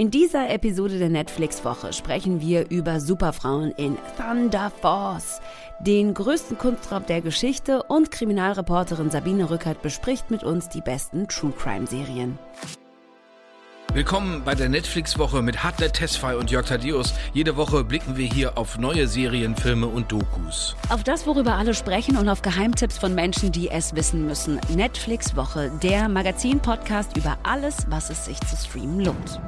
In dieser Episode der Netflix-Woche sprechen wir über Superfrauen in Thunder Force, den größten Kunstraub der Geschichte und Kriminalreporterin Sabine Rückert bespricht mit uns die besten True Crime-Serien. Willkommen bei der Netflix-Woche mit Hartlet Tesfay und Jörg Thaddeus. Jede Woche blicken wir hier auf neue Serien, Filme und Dokus. Auf das, worüber alle sprechen und auf Geheimtipps von Menschen, die es wissen müssen. Netflix-Woche, der Magazin-Podcast über alles, was es sich zu streamen lohnt.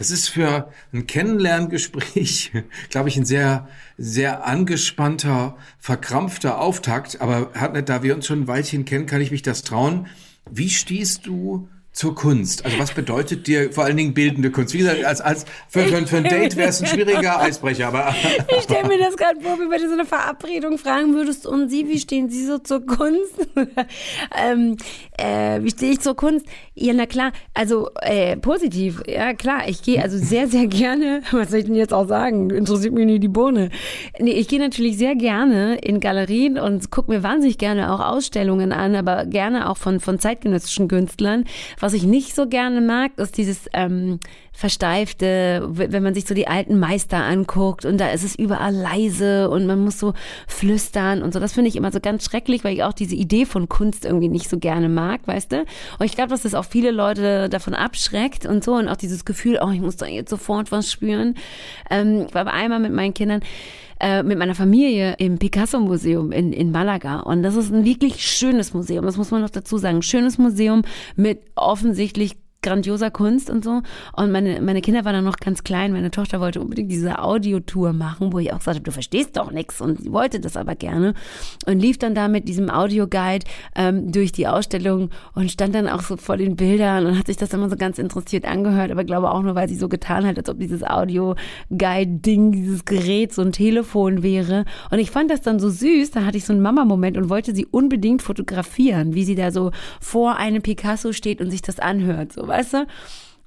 Das ist für ein Kennenlerngespräch, glaube ich, ein sehr, sehr angespannter, verkrampfter Auftakt. Aber Hartnett, da wir uns schon ein Weilchen kennen, kann ich mich das trauen. Wie stehst du zur Kunst? Also was bedeutet dir vor allen Dingen bildende Kunst? Wie gesagt, als, als für, für, für ein Date wäre es ein schwieriger Eisbrecher, aber... Ich stelle mir das gerade vor, wie bei so einer Verabredung fragen würdest, und Sie, wie stehen Sie so zur Kunst? ähm, äh, wie stehe ich zur Kunst? Ja, na klar, also äh, positiv, ja klar, ich gehe also sehr, sehr gerne, was soll ich denn jetzt auch sagen, interessiert mich nie die Bohne. Nee, ich gehe natürlich sehr gerne in Galerien und gucke mir wahnsinnig gerne auch Ausstellungen an, aber gerne auch von, von zeitgenössischen Künstlern, was ich nicht so gerne mag, ist dieses ähm, versteifte, wenn man sich so die alten Meister anguckt und da ist es überall leise und man muss so flüstern und so. Das finde ich immer so ganz schrecklich, weil ich auch diese Idee von Kunst irgendwie nicht so gerne mag, weißt du? Und ich glaube, dass das auch viele Leute davon abschreckt und so und auch dieses Gefühl, oh, ich muss da jetzt sofort was spüren. Ähm, ich war einmal mit meinen Kindern äh, mit meiner Familie im Picasso-Museum in, in Malaga. Und das ist ein wirklich schönes Museum, das muss man noch dazu sagen. Schönes Museum mit offensichtlich grandioser Kunst und so. Und meine, meine Kinder waren dann noch ganz klein. Meine Tochter wollte unbedingt diese Audiotour machen, wo ich auch gesagt habe, du verstehst doch nichts. Und sie wollte das aber gerne. Und lief dann da mit diesem Audioguide ähm, durch die Ausstellung und stand dann auch so vor den Bildern und hat sich das immer so ganz interessiert angehört. Aber glaube auch nur, weil sie so getan hat, als ob dieses Audioguide-Ding, dieses Gerät so ein Telefon wäre. Und ich fand das dann so süß. Da hatte ich so einen Mama-Moment und wollte sie unbedingt fotografieren, wie sie da so vor einem Picasso steht und sich das anhört. So weißt du?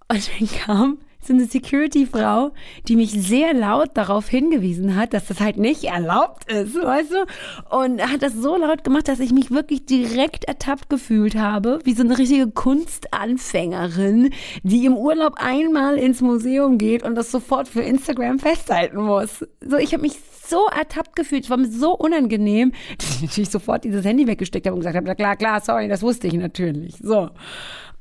Und dann kam so eine Security-Frau, die mich sehr laut darauf hingewiesen hat, dass das halt nicht erlaubt ist, weißt du? Und hat das so laut gemacht, dass ich mich wirklich direkt ertappt gefühlt habe, wie so eine richtige Kunstanfängerin, die im Urlaub einmal ins Museum geht und das sofort für Instagram festhalten muss. So, ich habe mich so ertappt gefühlt, es war mir so unangenehm, dass ich natürlich sofort dieses Handy weggesteckt habe und gesagt habe, na klar, klar, sorry, das wusste ich natürlich. So.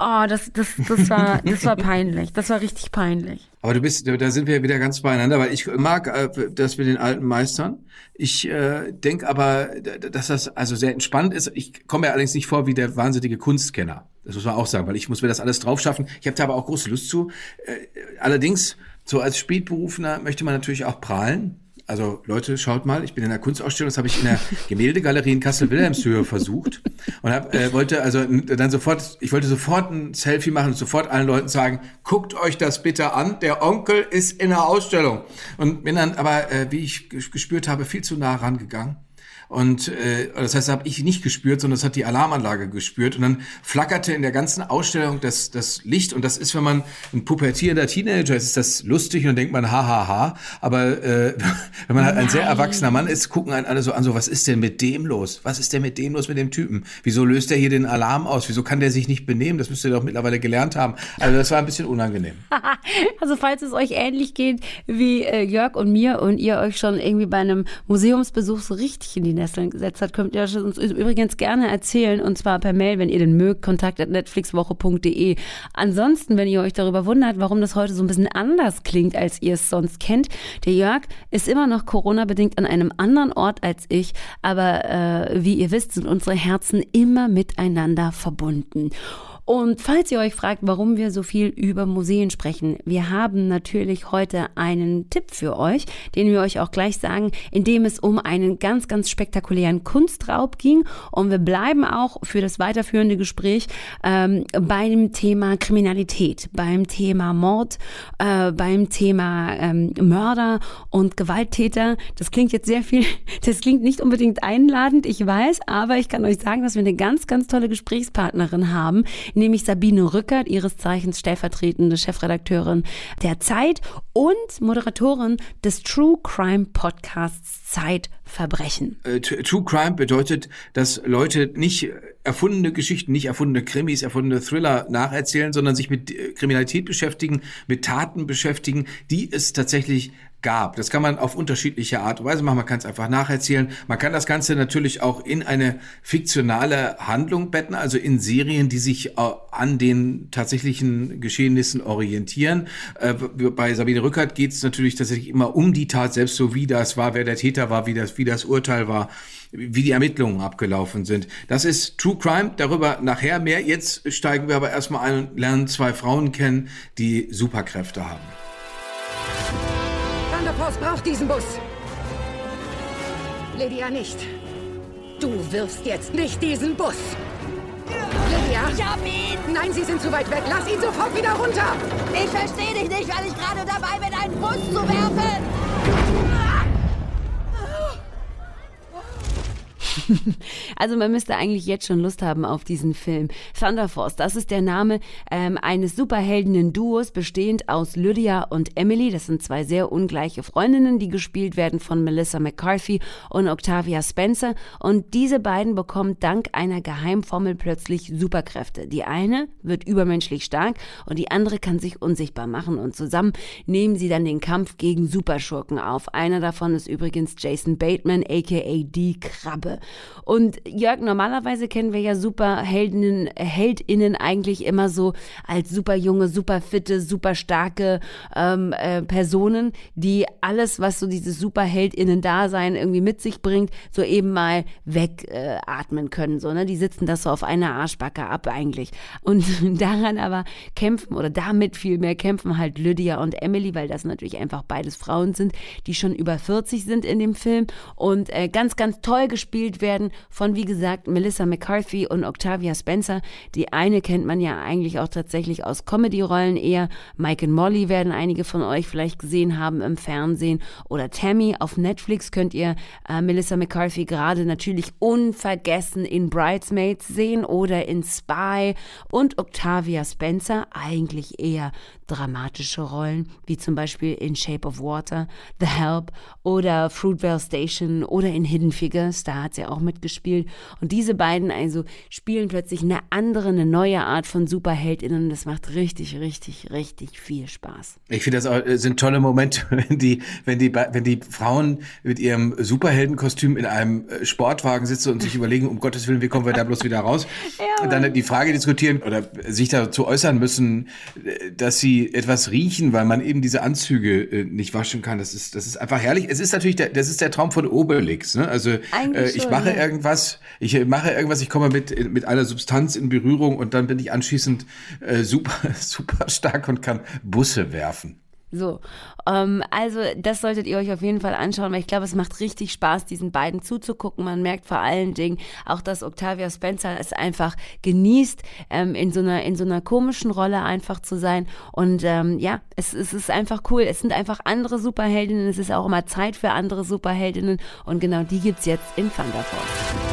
Oh, das, das, das, war, das war peinlich. Das war richtig peinlich. Aber du bist, da sind wir wieder ganz beieinander, weil ich mag äh, das mit den alten Meistern. Ich äh, denke aber, dass das also sehr entspannt ist. Ich komme mir allerdings nicht vor wie der wahnsinnige Kunstkenner. Das muss man auch sagen, weil ich muss mir das alles drauf schaffen. Ich habe da aber auch große Lust zu. Äh, allerdings, so als Spätberufener möchte man natürlich auch prahlen. Also Leute, schaut mal, ich bin in der Kunstausstellung, das habe ich in der Gemäldegalerie in Kassel-Wilhelmshöhe versucht und hab, äh, wollte also dann sofort, ich wollte sofort ein Selfie machen und sofort allen Leuten sagen, guckt euch das bitte an, der Onkel ist in der Ausstellung. Und bin dann aber, äh, wie ich gespürt habe, viel zu nah rangegangen und äh, das heißt, habe ich nicht gespürt, sondern das hat die Alarmanlage gespürt. Und dann flackerte in der ganzen Ausstellung das, das Licht. Und das ist, wenn man ein pubertierender Teenager ist, ist das lustig und dann denkt man, ha, ha, ha. Aber äh, wenn man halt ein sehr erwachsener Mann ist, gucken einen alle so an, so, was ist denn mit dem los? Was ist denn mit dem los mit dem Typen? Wieso löst er hier den Alarm aus? Wieso kann der sich nicht benehmen? Das müsst ihr doch mittlerweile gelernt haben. Also das war ein bisschen unangenehm. also falls es euch ähnlich geht wie äh, Jörg und mir und ihr euch schon irgendwie bei einem Museumsbesuch so richtig in die Nesseln gesetzt hat, könnt ihr uns übrigens gerne erzählen und zwar per Mail, wenn ihr den mögt, kontakt.netflixwoche.de. Ansonsten, wenn ihr euch darüber wundert, warum das heute so ein bisschen anders klingt, als ihr es sonst kennt, der Jörg ist immer noch Corona-bedingt an einem anderen Ort als ich, aber äh, wie ihr wisst, sind unsere Herzen immer miteinander verbunden. Und falls ihr euch fragt, warum wir so viel über Museen sprechen, wir haben natürlich heute einen Tipp für euch, den wir euch auch gleich sagen, in dem es um einen ganz, ganz spektakulären Kunstraub ging. Und wir bleiben auch für das weiterführende Gespräch ähm, beim Thema Kriminalität, beim Thema Mord, äh, beim Thema ähm, Mörder und Gewalttäter. Das klingt jetzt sehr viel, das klingt nicht unbedingt einladend, ich weiß, aber ich kann euch sagen, dass wir eine ganz, ganz tolle Gesprächspartnerin haben, nämlich Sabine Rückert, ihres Zeichens stellvertretende Chefredakteurin der Zeit und Moderatorin des True Crime Podcasts Zeitverbrechen. Äh, True Crime bedeutet, dass Leute nicht erfundene Geschichten, nicht erfundene Krimis, erfundene Thriller nacherzählen, sondern sich mit äh, Kriminalität beschäftigen, mit Taten beschäftigen, die es tatsächlich gab. Das kann man auf unterschiedliche Art und Weise machen. Man kann es einfach nacherzählen. Man kann das Ganze natürlich auch in eine fiktionale Handlung betten, also in Serien, die sich äh, an den tatsächlichen Geschehnissen orientieren. Äh, bei Sabine Rückert geht es natürlich tatsächlich immer um die Tat selbst, so wie das war, wer der Täter war, wie das, wie das Urteil war, wie die Ermittlungen abgelaufen sind. Das ist True Crime, darüber nachher mehr. Jetzt steigen wir aber erstmal ein und lernen zwei Frauen kennen, die Superkräfte haben. Thunderforce braucht diesen Bus. Lydia nicht. Du wirfst jetzt nicht diesen Bus. Lydia? Ich hab ihn! Nein, Sie sind zu weit weg. Lass ihn sofort wieder runter! Ich verstehe dich nicht, weil ich gerade dabei bin, einen Bus zu werfen! also man müsste eigentlich jetzt schon Lust haben auf diesen Film. Thunder Force, das ist der Name ähm, eines Superheldinnen-Duos, bestehend aus Lydia und Emily. Das sind zwei sehr ungleiche Freundinnen, die gespielt werden von Melissa McCarthy und Octavia Spencer. Und diese beiden bekommen dank einer Geheimformel plötzlich Superkräfte. Die eine wird übermenschlich stark und die andere kann sich unsichtbar machen. Und zusammen nehmen sie dann den Kampf gegen Superschurken auf. Einer davon ist übrigens Jason Bateman, aka die Krabbe. Und Jörg, normalerweise kennen wir ja Superheldinnen, Heldinnen eigentlich immer so als super junge, super fitte, super starke ähm, äh, Personen, die alles, was so dieses Superheldinnen-Dasein irgendwie mit sich bringt, so eben mal wegatmen äh, können. So, ne? Die sitzen das so auf einer Arschbacke ab eigentlich. Und daran aber kämpfen oder damit viel mehr kämpfen halt Lydia und Emily, weil das natürlich einfach beides Frauen sind, die schon über 40 sind in dem Film und äh, ganz, ganz toll gespielt werden von, wie gesagt, Melissa McCarthy und Octavia Spencer. Die eine kennt man ja eigentlich auch tatsächlich aus Comedy-Rollen eher. Mike und Molly werden einige von euch vielleicht gesehen haben im Fernsehen. Oder Tammy auf Netflix könnt ihr äh, Melissa McCarthy gerade natürlich unvergessen in Bridesmaids sehen oder in Spy. Und Octavia Spencer eigentlich eher dramatische Rollen, wie zum Beispiel in Shape of Water, The Help oder Fruitvale Station oder in Hidden Figures, da hat sie auch mitgespielt. Und diese beiden also spielen plötzlich eine andere, eine neue Art von Superheldinnen. Das macht richtig, richtig, richtig viel Spaß. Ich finde, das auch, äh, sind tolle Momente, wenn die, wenn die, wenn die Frauen mit ihrem Superheldenkostüm in einem äh, Sportwagen sitzen und sich überlegen, um Gottes Willen, wie kommen wir da bloß wieder raus? ja, und dann die Frage diskutieren oder sich dazu äußern müssen, äh, dass sie etwas riechen, weil man eben diese Anzüge nicht waschen kann. Das ist, das ist einfach herrlich. Es ist natürlich, der, das ist der Traum von Obelix. Ne? Also äh, ich mache irgendwas, ich mache irgendwas, ich komme mit mit einer Substanz in Berührung und dann bin ich anschließend äh, super super stark und kann Busse werfen. So, ähm, also das solltet ihr euch auf jeden Fall anschauen, weil ich glaube, es macht richtig Spaß, diesen beiden zuzugucken. Man merkt vor allen Dingen auch, dass Octavia Spencer es einfach genießt, ähm, in so einer in so einer komischen Rolle einfach zu sein. Und ähm, ja, es, es ist einfach cool. Es sind einfach andere Superheldinnen. Es ist auch immer Zeit für andere Superheldinnen und genau die gibt's jetzt in Thunder Force.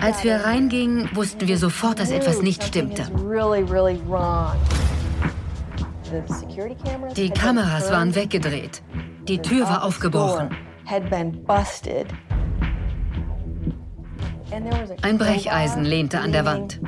Als wir reingingen, wussten wir sofort, dass etwas nicht stimmte. Die Kameras waren weggedreht. Die Tür war aufgebrochen. Ein Brecheisen lehnte an der Wand.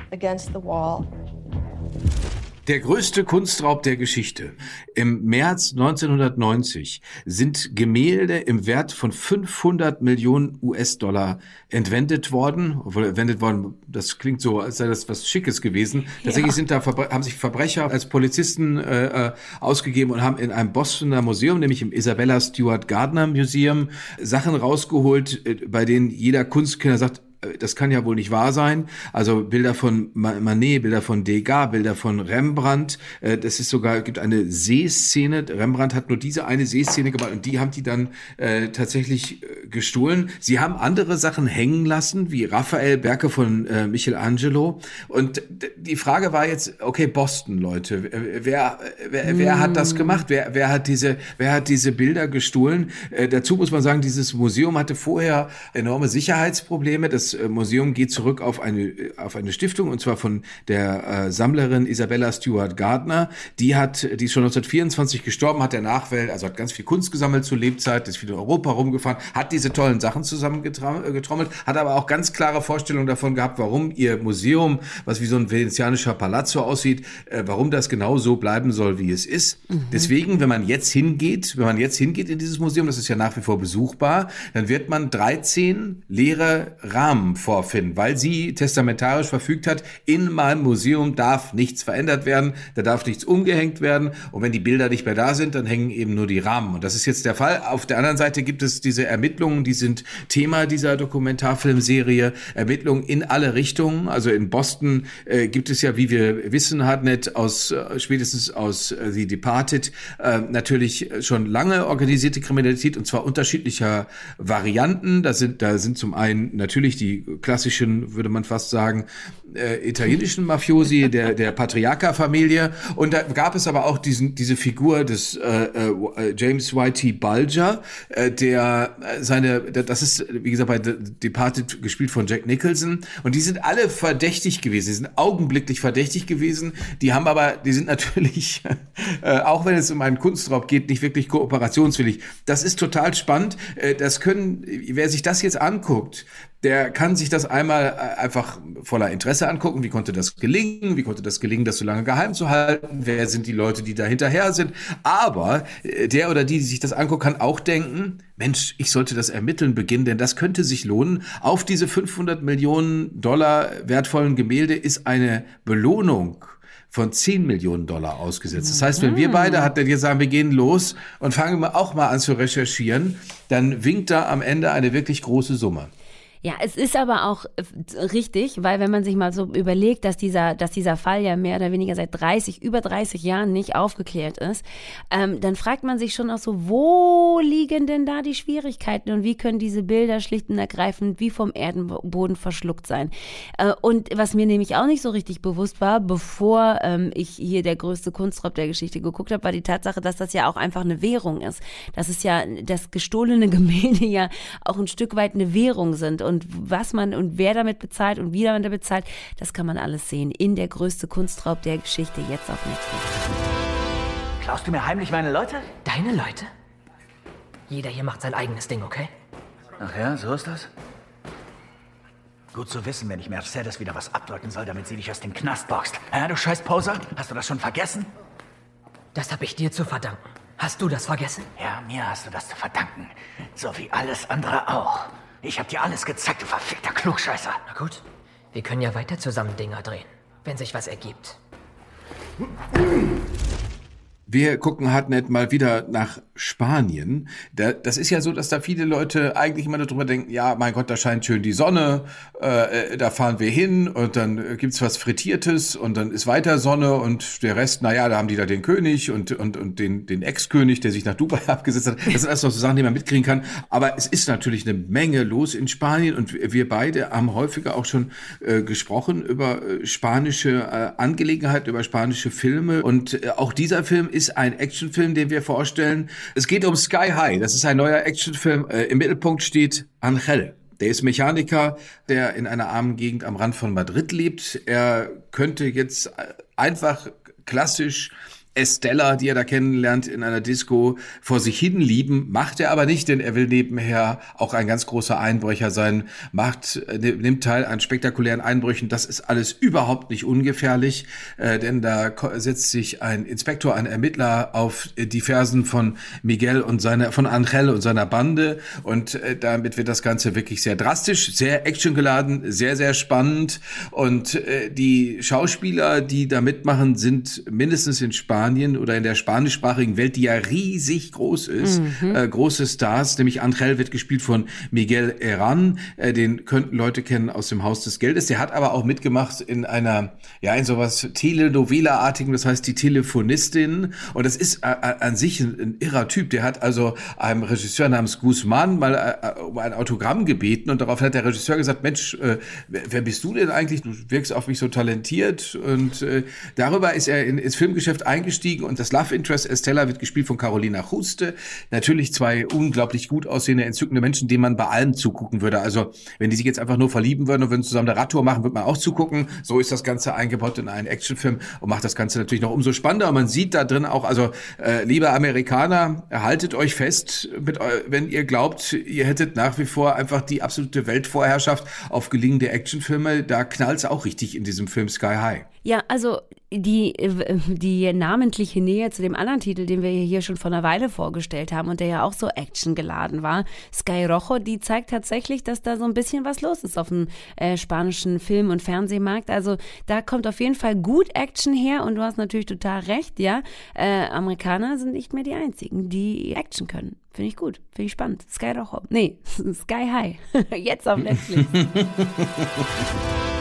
Der größte Kunstraub der Geschichte. Im März 1990 sind Gemälde im Wert von 500 Millionen US-Dollar entwendet worden. Obwohl entwendet worden, das klingt so, als sei das was Schickes gewesen. Tatsächlich ja. sind da, haben sich Verbrecher als Polizisten äh, äh, ausgegeben und haben in einem Bostoner Museum, nämlich im Isabella Stewart Gardner Museum, Sachen rausgeholt, äh, bei denen jeder Kunstkenner sagt, das kann ja wohl nicht wahr sein. Also Bilder von Manet, Bilder von Degas, Bilder von Rembrandt. Äh, das ist sogar, gibt eine Seeszene. Rembrandt hat nur diese eine Seeszene gemacht und die haben die dann äh, tatsächlich äh, gestohlen. Sie haben andere Sachen hängen lassen, wie Raphael, Werke von äh, Michelangelo. Und die Frage war jetzt, okay, Boston, Leute, wer, wer, wer hat das gemacht? Wer, wer hat diese, wer hat diese Bilder gestohlen? Äh, dazu muss man sagen, dieses Museum hatte vorher enorme Sicherheitsprobleme. Das das äh, Museum geht zurück auf eine, äh, auf eine Stiftung und zwar von der äh, Sammlerin Isabella Stewart Gardner. Die hat, die ist schon 1924 gestorben, hat der Nachwelt, also hat ganz viel Kunst gesammelt zur Lebzeit, ist viel in Europa rumgefahren, hat diese tollen Sachen zusammengetrommelt, hat aber auch ganz klare Vorstellungen davon gehabt, warum ihr Museum, was wie so ein venezianischer Palazzo aussieht, äh, warum das genau so bleiben soll, wie es ist. Mhm. Deswegen, wenn man jetzt hingeht, wenn man jetzt hingeht in dieses Museum, das ist ja nach wie vor besuchbar, dann wird man 13 leere Rahmen vorfinden, weil sie testamentarisch verfügt hat, in meinem Museum darf nichts verändert werden, da darf nichts umgehängt werden und wenn die Bilder nicht mehr da sind, dann hängen eben nur die Rahmen. Und das ist jetzt der Fall. Auf der anderen Seite gibt es diese Ermittlungen, die sind Thema dieser Dokumentarfilmserie, Ermittlungen in alle Richtungen. Also in Boston äh, gibt es ja, wie wir wissen, Hartnett aus äh, spätestens aus äh, The Departed äh, natürlich schon lange organisierte Kriminalität und zwar unterschiedlicher Varianten. Da sind da sind zum einen natürlich die klassischen, würde man fast sagen, äh, italienischen Mafiosi der der Patriarcha-Familie und da gab es aber auch diesen diese Figur des äh, äh, James Whitey Bulger, äh, der äh, seine das ist wie gesagt bei The Departed gespielt von Jack Nicholson. Und die sind alle verdächtig gewesen, die sind augenblicklich verdächtig gewesen, die haben aber die sind natürlich äh, auch wenn es um einen Kunstraub geht, nicht wirklich kooperationswillig. Das ist total spannend, äh, das können wer sich das jetzt anguckt, der kann sich das einmal äh, einfach voller Interesse angucken. Wie konnte das gelingen? Wie konnte das gelingen, das so lange geheim zu halten? Wer sind die Leute, die da hinterher sind? Aber äh, der oder die, die sich das anguckt, kann auch denken, Mensch, ich sollte das Ermitteln beginnen, denn das könnte sich lohnen. Auf diese 500 Millionen Dollar wertvollen Gemälde ist eine Belohnung von 10 Millionen Dollar ausgesetzt. Das heißt, wenn wir beide hat der jetzt sagen, wir gehen los und fangen auch mal an zu recherchieren, dann winkt da am Ende eine wirklich große Summe. Ja, es ist aber auch äh, richtig, weil wenn man sich mal so überlegt, dass dieser, dass dieser Fall ja mehr oder weniger seit 30, über 30 Jahren nicht aufgeklärt ist, ähm, dann fragt man sich schon auch so, wo liegen denn da die Schwierigkeiten und wie können diese Bilder schlicht und ergreifend wie vom Erdenboden verschluckt sein? Äh, und was mir nämlich auch nicht so richtig bewusst war, bevor ähm, ich hier der größte Kunstraub der Geschichte geguckt habe, war die Tatsache, dass das ja auch einfach eine Währung ist. Dass es ja, das gestohlene Gemälde ja auch ein Stück weit eine Währung sind. Und und was man und wer damit bezahlt und wie man da bezahlt, das kann man alles sehen in der größte Kunstraub der Geschichte jetzt auf Netflix. Klaust du mir heimlich meine Leute? Deine Leute? Jeder hier macht sein eigenes Ding, okay? Ach ja, so ist das? Gut zu wissen, wenn ich Mercedes wieder was abdrücken soll, damit sie dich aus dem Knast boxt. Ja, du scheiß Poser? Hast du das schon vergessen? Das habe ich dir zu verdanken. Hast du das vergessen? Ja, mir hast du das zu verdanken. So wie alles andere auch. Ich hab dir alles gezeigt, du verfickter Klugscheißer. Na gut, wir können ja weiter zusammen Dinger drehen, wenn sich was ergibt. Wir gucken Hartnett mal wieder nach Spanien. Da, das ist ja so, dass da viele Leute eigentlich immer darüber denken, ja, mein Gott, da scheint schön die Sonne, äh, da fahren wir hin und dann gibt's was Frittiertes und dann ist weiter Sonne und der Rest, naja, da haben die da den König und, und, und den, den Ex-König, der sich nach Dubai abgesetzt hat. Das sind alles noch so Sachen, die man mitkriegen kann. Aber es ist natürlich eine Menge los in Spanien und wir beide haben häufiger auch schon äh, gesprochen über äh, spanische äh, Angelegenheiten, über spanische Filme und äh, auch dieser Film ist ein Actionfilm, den wir vorstellen. Es geht um Sky High. Das ist ein neuer Actionfilm. Äh, Im Mittelpunkt steht Angel. Der ist Mechaniker, der in einer armen Gegend am Rand von Madrid lebt. Er könnte jetzt einfach klassisch Estella, die er da kennenlernt in einer Disco, vor sich hin lieben, macht er aber nicht, denn er will nebenher auch ein ganz großer Einbrecher sein, macht, äh, nimmt teil an spektakulären Einbrüchen. Das ist alles überhaupt nicht ungefährlich, äh, denn da setzt sich ein Inspektor, ein Ermittler auf die Fersen von Miguel und seiner, von Angel und seiner Bande und äh, damit wird das Ganze wirklich sehr drastisch, sehr actiongeladen, sehr, sehr spannend und äh, die Schauspieler, die da mitmachen, sind mindestens in Spanien Spanien oder in der spanischsprachigen Welt, die ja riesig groß ist, mhm. äh, große Stars, nämlich Angel wird gespielt von Miguel Herran, äh, den könnten Leute kennen aus dem Haus des Geldes. Der hat aber auch mitgemacht in einer, ja, in sowas Telenovela-artigen, das heißt die Telefonistin. Und das ist äh, äh an sich ein, ein, irrer Typ. Der hat also einem Regisseur namens Guzman mal äh, äh, um ein Autogramm gebeten und darauf hat der Regisseur gesagt, Mensch, wer, wer bist du denn eigentlich? Du wirkst auf mich so talentiert. Und darüber ist er in, ins Filmgeschäft eingestiegen eingestiegen und das Love Interest Estella wird gespielt von Carolina Juste. Natürlich zwei unglaublich gut aussehende, entzückende Menschen, denen man bei allem zugucken würde. Also wenn die sich jetzt einfach nur verlieben würden und würden zusammen eine Radtour machen, würde man auch zugucken. So ist das Ganze eingebaut in einen Actionfilm und macht das Ganze natürlich noch umso spannender. Und man sieht da drin auch, also äh, liebe Amerikaner, haltet euch fest, mit, wenn ihr glaubt, ihr hättet nach wie vor einfach die absolute Weltvorherrschaft auf gelingende Actionfilme. Da knallt's auch richtig in diesem Film Sky High. Ja, also die, die namentliche Nähe zu dem anderen Titel, den wir hier schon vor einer Weile vorgestellt haben und der ja auch so actiongeladen war, Sky Rojo, die zeigt tatsächlich, dass da so ein bisschen was los ist auf dem äh, spanischen Film- und Fernsehmarkt. Also da kommt auf jeden Fall gut Action her und du hast natürlich total recht, ja. Äh, Amerikaner sind nicht mehr die einzigen, die Action können. Finde ich gut, finde ich spannend. Sky Rojo. Nee, Sky High. Jetzt auf Netflix.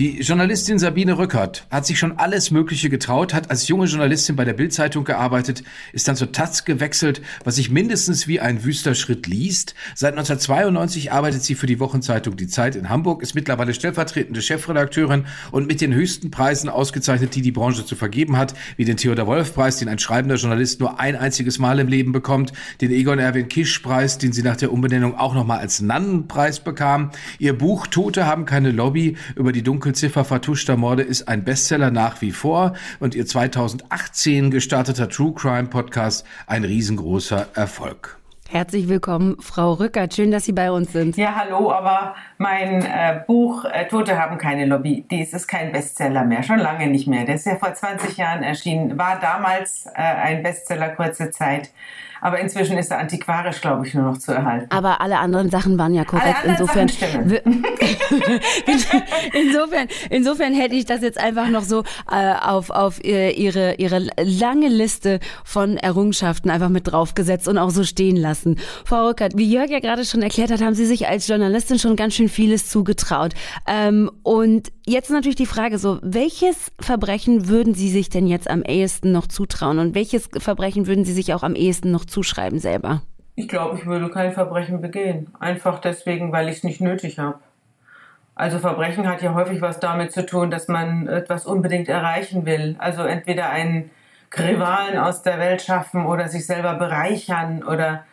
Die Journalistin Sabine Rückert hat sich schon alles Mögliche getraut, hat als junge Journalistin bei der Bildzeitung gearbeitet, ist dann zur Taz gewechselt, was sich mindestens wie ein wüster Schritt liest. Seit 1992 arbeitet sie für die Wochenzeitung Die Zeit in Hamburg, ist mittlerweile stellvertretende Chefredakteurin und mit den höchsten Preisen ausgezeichnet, die die Branche zu vergeben hat, wie den Theodor Wolf Preis, den ein schreibender Journalist nur ein einziges Mal im Leben bekommt, den Egon Erwin Kisch Preis, den sie nach der Umbenennung auch nochmal als Nannenpreis bekam. Ihr Buch Tote haben keine Lobby über die dunkle Dunkelziffer vertuschter Morde ist ein Bestseller nach wie vor und ihr 2018 gestarteter True Crime Podcast ein riesengroßer Erfolg. Herzlich willkommen, Frau Rückert. Schön, dass Sie bei uns sind. Ja, hallo, aber mein äh, Buch äh, Tote haben keine Lobby, dies ist kein Bestseller mehr, schon lange nicht mehr. Der ist ja vor 20 Jahren erschienen, war damals äh, ein Bestseller kurze Zeit. Aber inzwischen ist er antiquarisch, glaube ich, nur noch zu erhalten. Aber alle anderen Sachen waren ja korrekt. Insofern, insofern, insofern hätte ich das jetzt einfach noch so äh, auf, auf ihre, ihre lange Liste von Errungenschaften einfach mit draufgesetzt und auch so stehen lassen. Frau Rückert, wie Jörg ja gerade schon erklärt hat, haben Sie sich als Journalistin schon ganz schön vieles zugetraut. Ähm, und jetzt natürlich die Frage so, welches Verbrechen würden Sie sich denn jetzt am ehesten noch zutrauen und welches Verbrechen würden Sie sich auch am ehesten noch zuschreiben selber? Ich glaube, ich würde kein Verbrechen begehen. Einfach deswegen, weil ich es nicht nötig habe. Also Verbrechen hat ja häufig was damit zu tun, dass man etwas unbedingt erreichen will. Also entweder einen Rivalen aus der Welt schaffen oder sich selber bereichern oder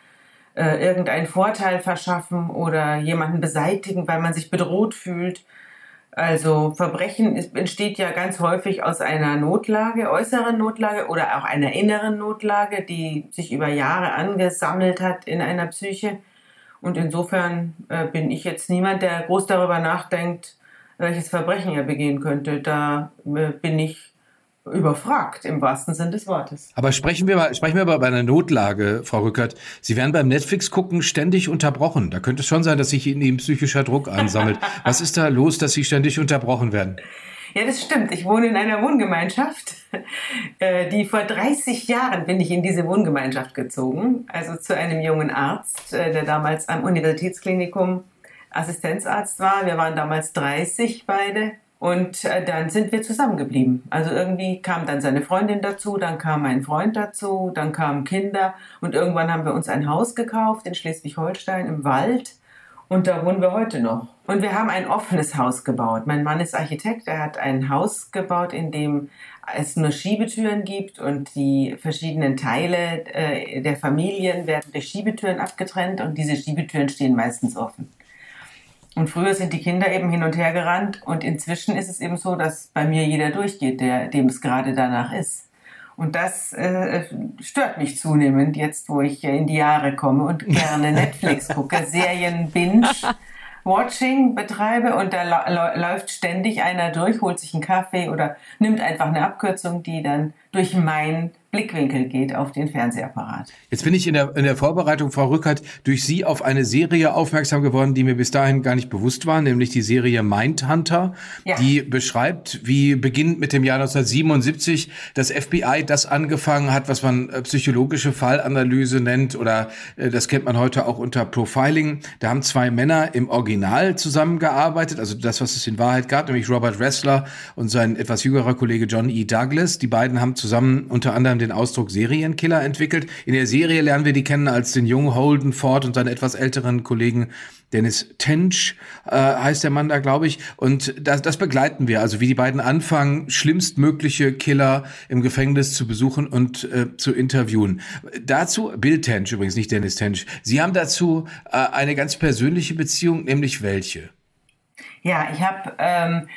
äh, irgendeinen Vorteil verschaffen oder jemanden beseitigen, weil man sich bedroht fühlt. Also Verbrechen ist, entsteht ja ganz häufig aus einer Notlage, äußeren Notlage oder auch einer inneren Notlage, die sich über Jahre angesammelt hat in einer Psyche. Und insofern äh, bin ich jetzt niemand, der groß darüber nachdenkt, welches Verbrechen er begehen könnte. Da äh, bin ich überfragt im wahrsten Sinn des Wortes. Aber sprechen wir mal, sprechen wir mal bei einer Notlage, Frau Rückert. Sie werden beim Netflix gucken ständig unterbrochen. Da könnte es schon sein, dass sich in Ihnen psychischer Druck ansammelt. Was ist da los, dass Sie ständig unterbrochen werden? Ja, das stimmt. Ich wohne in einer Wohngemeinschaft. Äh, die vor 30 Jahren bin ich in diese Wohngemeinschaft gezogen. Also zu einem jungen Arzt, äh, der damals am Universitätsklinikum Assistenzarzt war. Wir waren damals 30 beide und äh, dann sind wir zusammengeblieben. Also irgendwie kam dann seine Freundin dazu, dann kam mein Freund dazu, dann kamen Kinder und irgendwann haben wir uns ein Haus gekauft in Schleswig-Holstein im Wald und da wohnen wir heute noch. Und wir haben ein offenes Haus gebaut. Mein Mann ist Architekt, er hat ein Haus gebaut, in dem es nur Schiebetüren gibt und die verschiedenen Teile äh, der Familien werden durch Schiebetüren abgetrennt und diese Schiebetüren stehen meistens offen. Und früher sind die Kinder eben hin und her gerannt und inzwischen ist es eben so, dass bei mir jeder durchgeht, der, dem es gerade danach ist. Und das äh, stört mich zunehmend jetzt, wo ich in die Jahre komme und gerne Netflix gucke, Serien binge, Watching betreibe und da läuft ständig einer durch, holt sich einen Kaffee oder nimmt einfach eine Abkürzung, die dann durch mein Blickwinkel geht auf den Fernsehapparat. Jetzt bin ich in der, in der Vorbereitung, Frau Rückert, durch Sie auf eine Serie aufmerksam geworden, die mir bis dahin gar nicht bewusst war, nämlich die Serie Mindhunter, ja. die beschreibt, wie beginnend mit dem Jahr 1977 das FBI das angefangen hat, was man äh, psychologische Fallanalyse nennt oder äh, das kennt man heute auch unter Profiling. Da haben zwei Männer im Original zusammengearbeitet, also das, was es in Wahrheit gab, nämlich Robert Ressler und sein etwas jüngerer Kollege John E. Douglas. Die beiden haben zusammen unter anderem dann den Ausdruck Serienkiller entwickelt. In der Serie lernen wir die kennen als den jungen Holden Ford und seinen etwas älteren Kollegen Dennis Tench äh, heißt der Mann da, glaube ich. Und das, das begleiten wir. Also wie die beiden anfangen, schlimmstmögliche Killer im Gefängnis zu besuchen und äh, zu interviewen. Dazu, Bill Tench übrigens, nicht Dennis Tench. Sie haben dazu äh, eine ganz persönliche Beziehung, nämlich welche? Ja, ich habe ähm,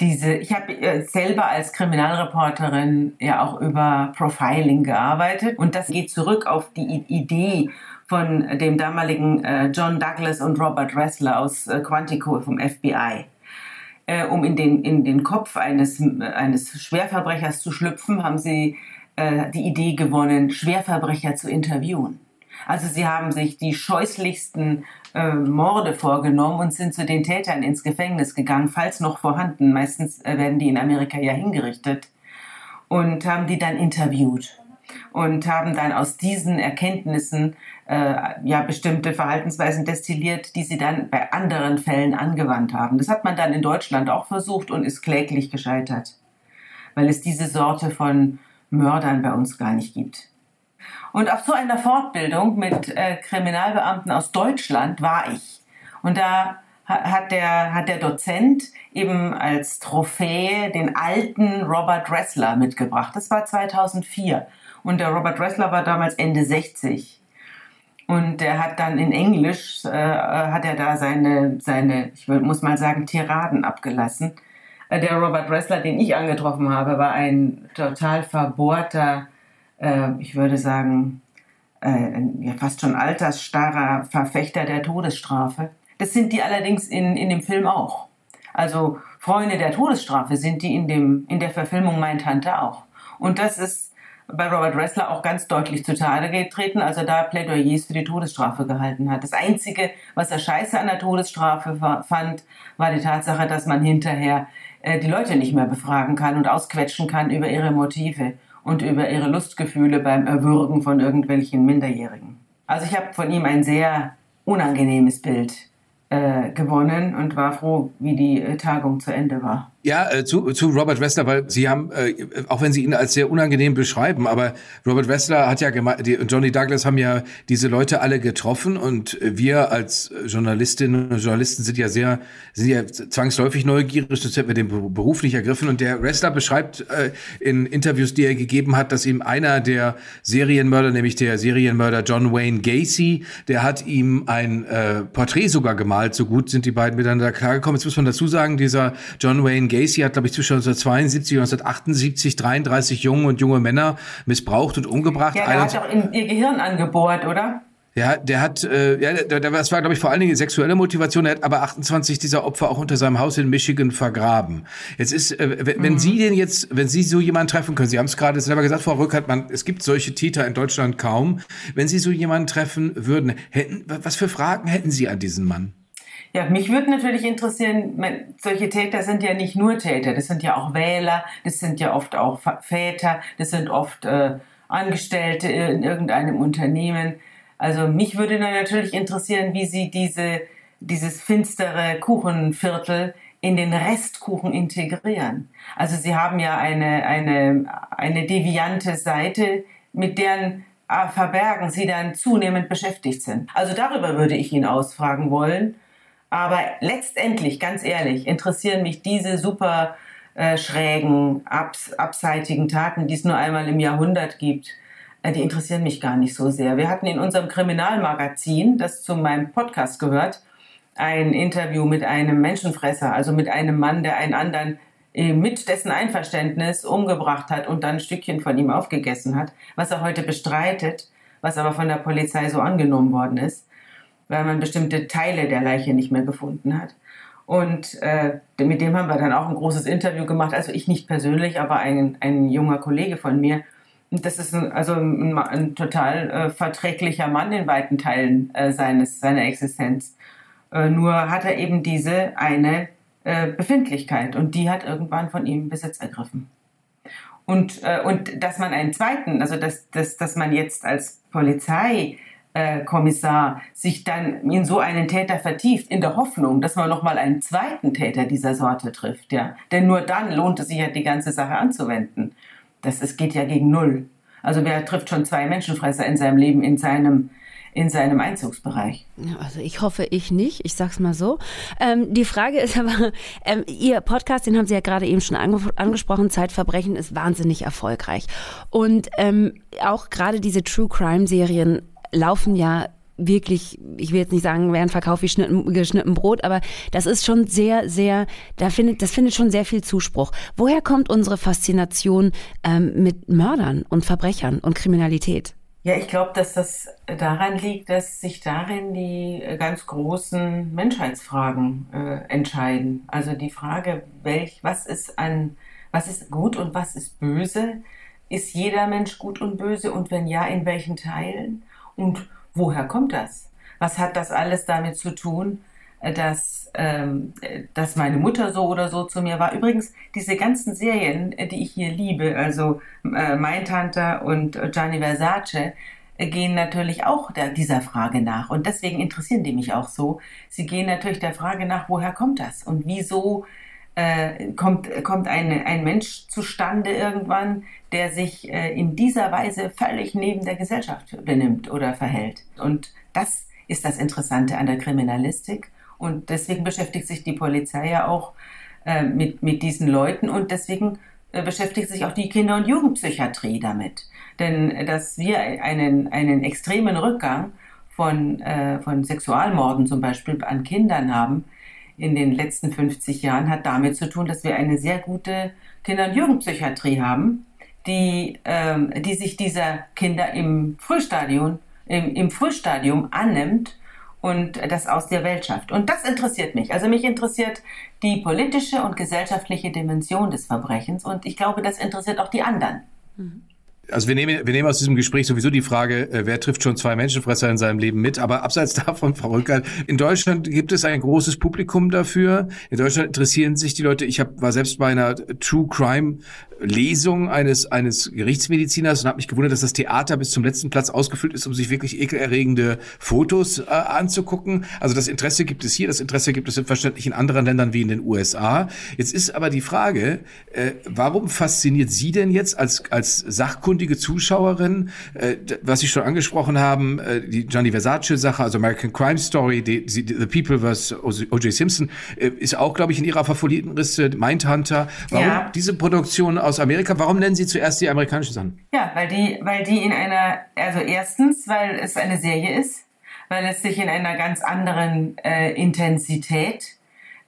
diese, ich habe äh, selber als Kriminalreporterin ja auch über Profiling gearbeitet und das geht zurück auf die Idee von dem damaligen äh, John Douglas und Robert Ressler aus äh, Quantico vom FBI. Um in den, in den Kopf eines, eines Schwerverbrechers zu schlüpfen, haben sie die Idee gewonnen, Schwerverbrecher zu interviewen. Also sie haben sich die scheußlichsten äh, Morde vorgenommen und sind zu den Tätern ins Gefängnis gegangen, falls noch vorhanden. Meistens äh, werden die in Amerika ja hingerichtet und haben die dann interviewt und haben dann aus diesen Erkenntnissen äh, ja bestimmte Verhaltensweisen destilliert, die sie dann bei anderen Fällen angewandt haben. Das hat man dann in Deutschland auch versucht und ist kläglich gescheitert, weil es diese Sorte von Mördern bei uns gar nicht gibt. Und auf so einer Fortbildung mit äh, Kriminalbeamten aus Deutschland war ich. Und da hat der, hat der Dozent eben als Trophäe den alten Robert Ressler mitgebracht. Das war 2004. Und der Robert Ressler war damals Ende 60. Und der hat dann in Englisch, äh, hat er da seine, seine, ich muss mal sagen, Tiraden abgelassen. Äh, der Robert Ressler, den ich angetroffen habe, war ein total verbohrter, äh, ich würde sagen, äh, ja, fast schon altersstarrer Verfechter der Todesstrafe. Das sind die allerdings in, in dem Film auch. Also Freunde der Todesstrafe sind die in, dem, in der Verfilmung Mein Tante auch. Und das ist bei Robert Ressler auch ganz deutlich zutage getreten, als er da Plädoyers für die Todesstrafe gehalten hat. Das Einzige, was er scheiße an der Todesstrafe fand, war die Tatsache, dass man hinterher äh, die Leute nicht mehr befragen kann und ausquetschen kann über ihre Motive und über ihre Lustgefühle beim Erwürgen von irgendwelchen Minderjährigen. Also ich habe von ihm ein sehr unangenehmes Bild äh, gewonnen und war froh, wie die äh, Tagung zu Ende war. Ja, äh, zu, zu Robert Wessler, weil Sie haben, äh, auch wenn Sie ihn als sehr unangenehm beschreiben, aber Robert Wessler hat ja gemeint, Johnny Douglas haben ja diese Leute alle getroffen und wir als Journalistinnen und Journalisten sind ja sehr, sind ja zwangsläufig neugierig, das hätten wir den Beruf nicht ergriffen und der Wessler beschreibt äh, in Interviews, die er gegeben hat, dass ihm einer der Serienmörder, nämlich der Serienmörder John Wayne Gacy, der hat ihm ein äh, Porträt sogar gemalt, so gut sind die beiden miteinander klargekommen. Jetzt muss man dazu sagen, dieser John Wayne Gacy hat, glaube ich, zwischen 1972 und 1978 33 junge und junge Männer missbraucht und umgebracht. Ja, der hat doch in ihr Gehirn angebohrt, oder? Ja, der hat, äh, ja, das war, glaube ich, vor allen Dingen sexuelle Motivation. Er hat aber 28 dieser Opfer auch unter seinem Haus in Michigan vergraben. Jetzt ist, äh, wenn, wenn mhm. Sie den jetzt, wenn Sie so jemanden treffen können, Sie haben es gerade selber gesagt, Frau Rückert, man, es gibt solche Täter in Deutschland kaum. Wenn Sie so jemanden treffen würden, hätten, was für Fragen hätten Sie an diesen Mann? Ja, mich würde natürlich interessieren, solche Täter sind ja nicht nur Täter, das sind ja auch Wähler, das sind ja oft auch Väter, das sind oft äh, Angestellte in irgendeinem Unternehmen. Also mich würde dann natürlich interessieren, wie sie diese, dieses finstere Kuchenviertel in den Restkuchen integrieren. Also sie haben ja eine, eine, eine deviante Seite, mit deren äh, Verbergen sie dann zunehmend beschäftigt sind. Also darüber würde ich ihn ausfragen wollen aber letztendlich, ganz ehrlich, interessieren mich diese super äh, schrägen, abs abseitigen Taten, die es nur einmal im Jahrhundert gibt. Äh, die interessieren mich gar nicht so sehr. Wir hatten in unserem Kriminalmagazin, das zu meinem Podcast gehört, ein Interview mit einem Menschenfresser, also mit einem Mann, der einen anderen äh, mit dessen Einverständnis umgebracht hat und dann ein Stückchen von ihm aufgegessen hat, was er heute bestreitet, was aber von der Polizei so angenommen worden ist weil man bestimmte Teile der Leiche nicht mehr gefunden hat. Und äh, mit dem haben wir dann auch ein großes Interview gemacht. Also ich nicht persönlich, aber ein, ein junger Kollege von mir. Und das ist ein, also ein, ein total äh, verträglicher Mann in weiten Teilen äh, seines, seiner Existenz. Äh, nur hat er eben diese eine äh, Befindlichkeit und die hat irgendwann von ihm Besitz ergriffen. Und, äh, und dass man einen zweiten, also dass, dass, dass man jetzt als Polizei Kommissar sich dann in so einen Täter vertieft, in der Hoffnung, dass man nochmal einen zweiten Täter dieser Sorte trifft, ja. Denn nur dann lohnt es sich ja, die ganze Sache anzuwenden. Das, es geht ja gegen Null. Also wer trifft schon zwei Menschenfresser in seinem Leben, in seinem in seinem Einzugsbereich. Also ich hoffe, ich nicht. Ich sag's mal so. Ähm, die Frage ist aber, ähm, Ihr Podcast, den haben Sie ja gerade eben schon ange angesprochen, Zeitverbrechen ist wahnsinnig erfolgreich. Und ähm, auch gerade diese True Crime Serien laufen ja wirklich, ich will jetzt nicht sagen, werden verkauft wie schnitten, geschnitten Brot, aber das ist schon sehr, sehr, da findet, das findet schon sehr viel Zuspruch. Woher kommt unsere Faszination ähm, mit Mördern und Verbrechern und Kriminalität? Ja, ich glaube, dass das daran liegt, dass sich darin die ganz großen Menschheitsfragen äh, entscheiden. Also die Frage, welch, was ist an, was ist gut und was ist böse? Ist jeder Mensch gut und böse und wenn ja, in welchen Teilen? Und woher kommt das? Was hat das alles damit zu tun, dass, ähm, dass meine Mutter so oder so zu mir war. Übrigens, diese ganzen Serien, die ich hier liebe, also äh, Mein Tante und Gianni Versace, gehen natürlich auch der, dieser Frage nach. Und deswegen interessieren die mich auch so. Sie gehen natürlich der Frage nach, woher kommt das? Und wieso äh, kommt, kommt ein, ein Mensch zustande irgendwann, der sich äh, in dieser Weise völlig neben der Gesellschaft benimmt oder verhält? Und das ist das Interessante an der Kriminalistik. Und deswegen beschäftigt sich die Polizei ja auch äh, mit, mit diesen Leuten und deswegen äh, beschäftigt sich auch die Kinder- und Jugendpsychiatrie damit. Denn dass wir einen, einen extremen Rückgang von, äh, von Sexualmorden zum Beispiel an Kindern haben in den letzten 50 Jahren, hat damit zu tun, dass wir eine sehr gute Kinder- und Jugendpsychiatrie haben, die, ähm, die sich dieser Kinder im Frühstadium, im, im Frühstadium annimmt und das aus der Welt schafft. Und das interessiert mich. Also mich interessiert die politische und gesellschaftliche Dimension des Verbrechens und ich glaube, das interessiert auch die anderen. Mhm. Also wir nehmen, wir nehmen aus diesem Gespräch sowieso die Frage, äh, wer trifft schon zwei Menschenfresser in seinem Leben mit. Aber abseits davon, Frau Rückert, in Deutschland gibt es ein großes Publikum dafür. In Deutschland interessieren sich die Leute. Ich hab, war selbst bei einer True Crime Lesung eines, eines Gerichtsmediziners und habe mich gewundert, dass das Theater bis zum letzten Platz ausgefüllt ist, um sich wirklich ekelerregende Fotos äh, anzugucken. Also das Interesse gibt es hier, das Interesse gibt es selbstverständlich in anderen Ländern wie in den USA. Jetzt ist aber die Frage, äh, warum fasziniert Sie denn jetzt als, als sachkundige Zuschauerin, äh, was Sie schon angesprochen haben, äh, die Gianni Versace-Sache, also American Crime Story, die, die, The People vs. O.J. Simpson, äh, ist auch, glaube ich, in Ihrer Favoritenliste Mindhunter. Warum ja. diese Produktion aus Amerika. Warum nennen Sie zuerst die amerikanischen Sachen? Ja, weil die, weil die in einer, also erstens, weil es eine Serie ist, weil es sich in einer ganz anderen äh, Intensität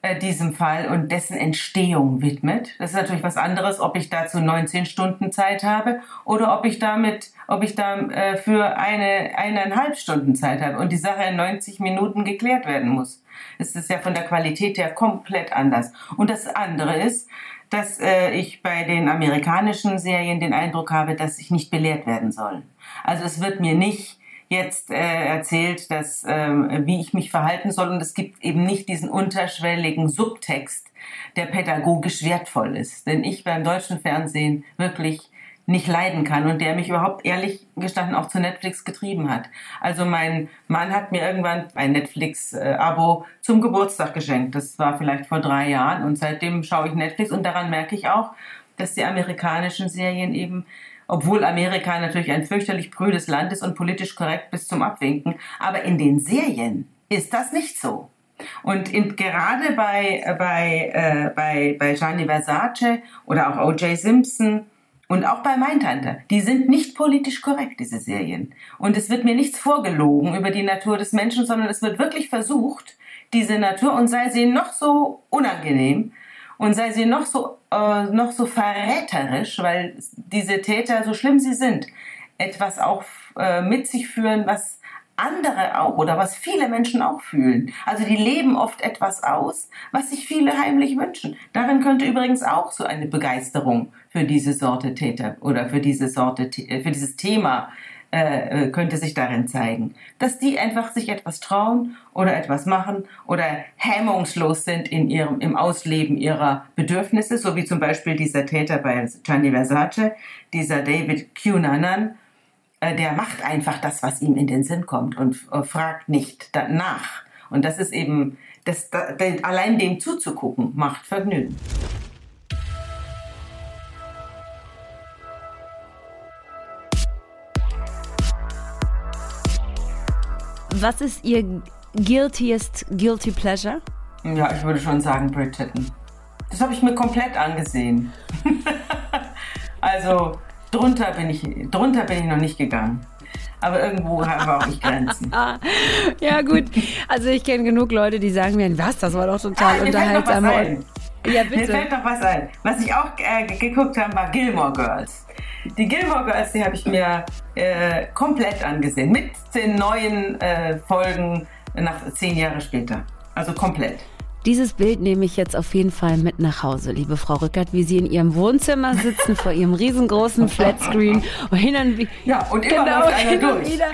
äh, diesem Fall und dessen Entstehung widmet. Das ist natürlich was anderes, ob ich dazu 19 Stunden Zeit habe oder ob ich damit, ob ich da äh, für eine eineinhalb Stunden Zeit habe und die Sache in 90 Minuten geklärt werden muss. Es ist ja von der Qualität her komplett anders. Und das andere ist, dass äh, ich bei den amerikanischen Serien den Eindruck habe, dass ich nicht belehrt werden soll. Also es wird mir nicht jetzt äh, erzählt, dass äh, wie ich mich verhalten soll und es gibt eben nicht diesen unterschwelligen Subtext, der pädagogisch wertvoll ist. Denn ich beim deutschen Fernsehen wirklich nicht leiden kann und der mich überhaupt ehrlich gestanden auch zu Netflix getrieben hat. Also mein Mann hat mir irgendwann ein Netflix-Abo zum Geburtstag geschenkt. Das war vielleicht vor drei Jahren und seitdem schaue ich Netflix und daran merke ich auch, dass die amerikanischen Serien eben obwohl Amerika natürlich ein fürchterlich prüdes Land ist und politisch korrekt bis zum Abwinken, aber in den Serien ist das nicht so. Und in, gerade bei, bei, äh, bei, bei Gianni Versace oder auch O.J. Simpson und auch bei Mindhunter, die sind nicht politisch korrekt, diese Serien. Und es wird mir nichts vorgelogen über die Natur des Menschen, sondern es wird wirklich versucht, diese Natur, und sei sie noch so unangenehm, und sei sie noch so, äh, noch so verräterisch, weil diese Täter, so schlimm sie sind, etwas auch äh, mit sich führen, was andere auch oder was viele Menschen auch fühlen. Also die leben oft etwas aus, was sich viele heimlich wünschen. Darin könnte übrigens auch so eine Begeisterung für diese Sorte Täter oder für diese Sorte, äh, für dieses Thema äh, äh, könnte sich darin zeigen, dass die einfach sich etwas trauen oder etwas machen oder hemmungslos sind in ihrem, im Ausleben ihrer Bedürfnisse, so wie zum Beispiel dieser Täter bei Gianni Versace, dieser David Cunanan, äh, der macht einfach das, was ihm in den Sinn kommt und äh, fragt nicht danach. Und das ist eben, das, allein dem zuzugucken, macht Vergnügen. Was ist Ihr guiltiest Guilty Pleasure? Ja, ich würde schon sagen Bridgerton. Das habe ich mir komplett angesehen. also drunter bin ich, drunter bin ich noch nicht gegangen. Aber irgendwo haben wir auch nicht Grenzen. ja, gut. Also ich kenne genug Leute, die sagen mir, was, das war doch total Ah, mir fällt noch was unterhaltsam. Ja, Mir bitte. fällt noch was ein. Was ich auch äh, geguckt habe, war Gilmore Girls. Die Gilmore Girls, die habe ich mir äh, komplett angesehen. Mit den neuen äh, Folgen nach zehn Jahre später. Also komplett. Dieses Bild nehme ich jetzt auf jeden Fall mit nach Hause, liebe Frau Rückert, wie Sie in Ihrem Wohnzimmer sitzen vor Ihrem riesengroßen Flatscreen und hin und Ja, und immer genau, hin und durch. wieder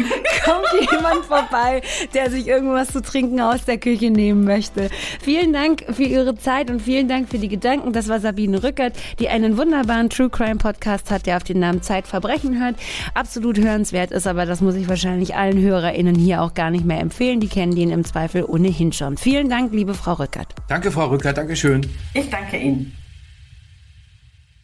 kommt jemand vorbei, der sich irgendwas zu trinken aus der Küche nehmen möchte. Vielen Dank für Ihre Zeit und vielen Dank für die Gedanken. Das war Sabine Rückert, die einen wunderbaren True Crime Podcast hat, der auf den Namen Zeitverbrechen hört. Absolut hörenswert ist, aber das muss ich wahrscheinlich allen HörerInnen hier auch gar nicht mehr empfehlen. Die kennen den im Zweifel ohnehin schon. Vielen Dank, liebe Frau Rückert. Danke, Frau Rückert, Dankeschön. Ich danke Ihnen.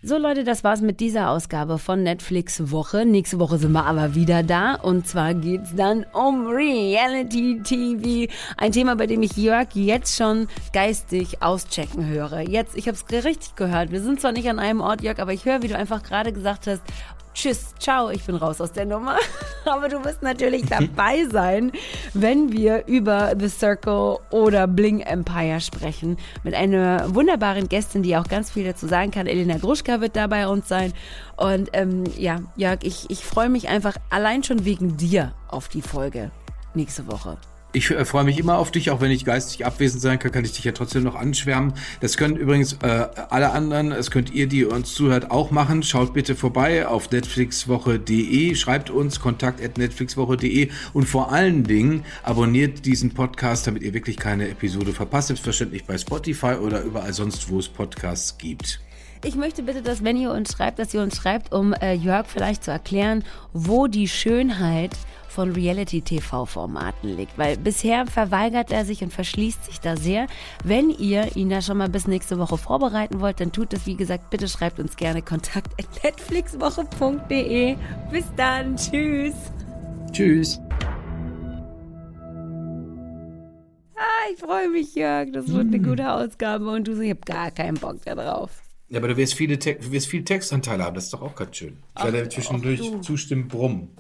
So Leute, das war's mit dieser Ausgabe von Netflix Woche. Nächste Woche sind wir aber wieder da und zwar geht's dann um Reality TV, ein Thema, bei dem ich Jörg jetzt schon geistig auschecken höre. Jetzt, ich habe es richtig gehört. Wir sind zwar nicht an einem Ort, Jörg, aber ich höre, wie du einfach gerade gesagt hast. Tschüss, ciao, ich bin raus aus der Nummer. Aber du wirst natürlich dabei sein, wenn wir über The Circle oder Bling Empire sprechen. Mit einer wunderbaren Gästin, die auch ganz viel dazu sagen kann. Elena Gruschka wird da bei uns sein. Und ähm, ja, Jörg, ich, ich freue mich einfach allein schon wegen dir auf die Folge nächste Woche. Ich äh, freue mich immer auf dich, auch wenn ich geistig abwesend sein kann, kann ich dich ja trotzdem noch anschwärmen. Das können übrigens äh, alle anderen, das könnt ihr, die uns zuhört, auch machen. Schaut bitte vorbei auf netflixwoche.de, schreibt uns kontakt at netflixwoche.de und vor allen Dingen abonniert diesen Podcast, damit ihr wirklich keine Episode verpasst. Selbstverständlich bei Spotify oder überall sonst, wo es Podcasts gibt. Ich möchte bitte, dass wenn ihr uns schreibt, dass ihr uns schreibt, um äh, Jörg vielleicht zu erklären, wo die Schönheit von Reality-TV-Formaten liegt. Weil bisher verweigert er sich und verschließt sich da sehr. Wenn ihr ihn da schon mal bis nächste Woche vorbereiten wollt, dann tut es, wie gesagt, bitte schreibt uns gerne kontakt at netflixwoche.de. Bis dann. Tschüss. Tschüss. Ah, ich freue mich, Jörg. Das wird eine gute Ausgabe und du ich habe gar keinen Bock da drauf. Ja, aber du wirst, viele Te wirst viel Textanteile haben, das ist doch auch ganz schön. Ich werde zwischendurch zustimmen, brummen.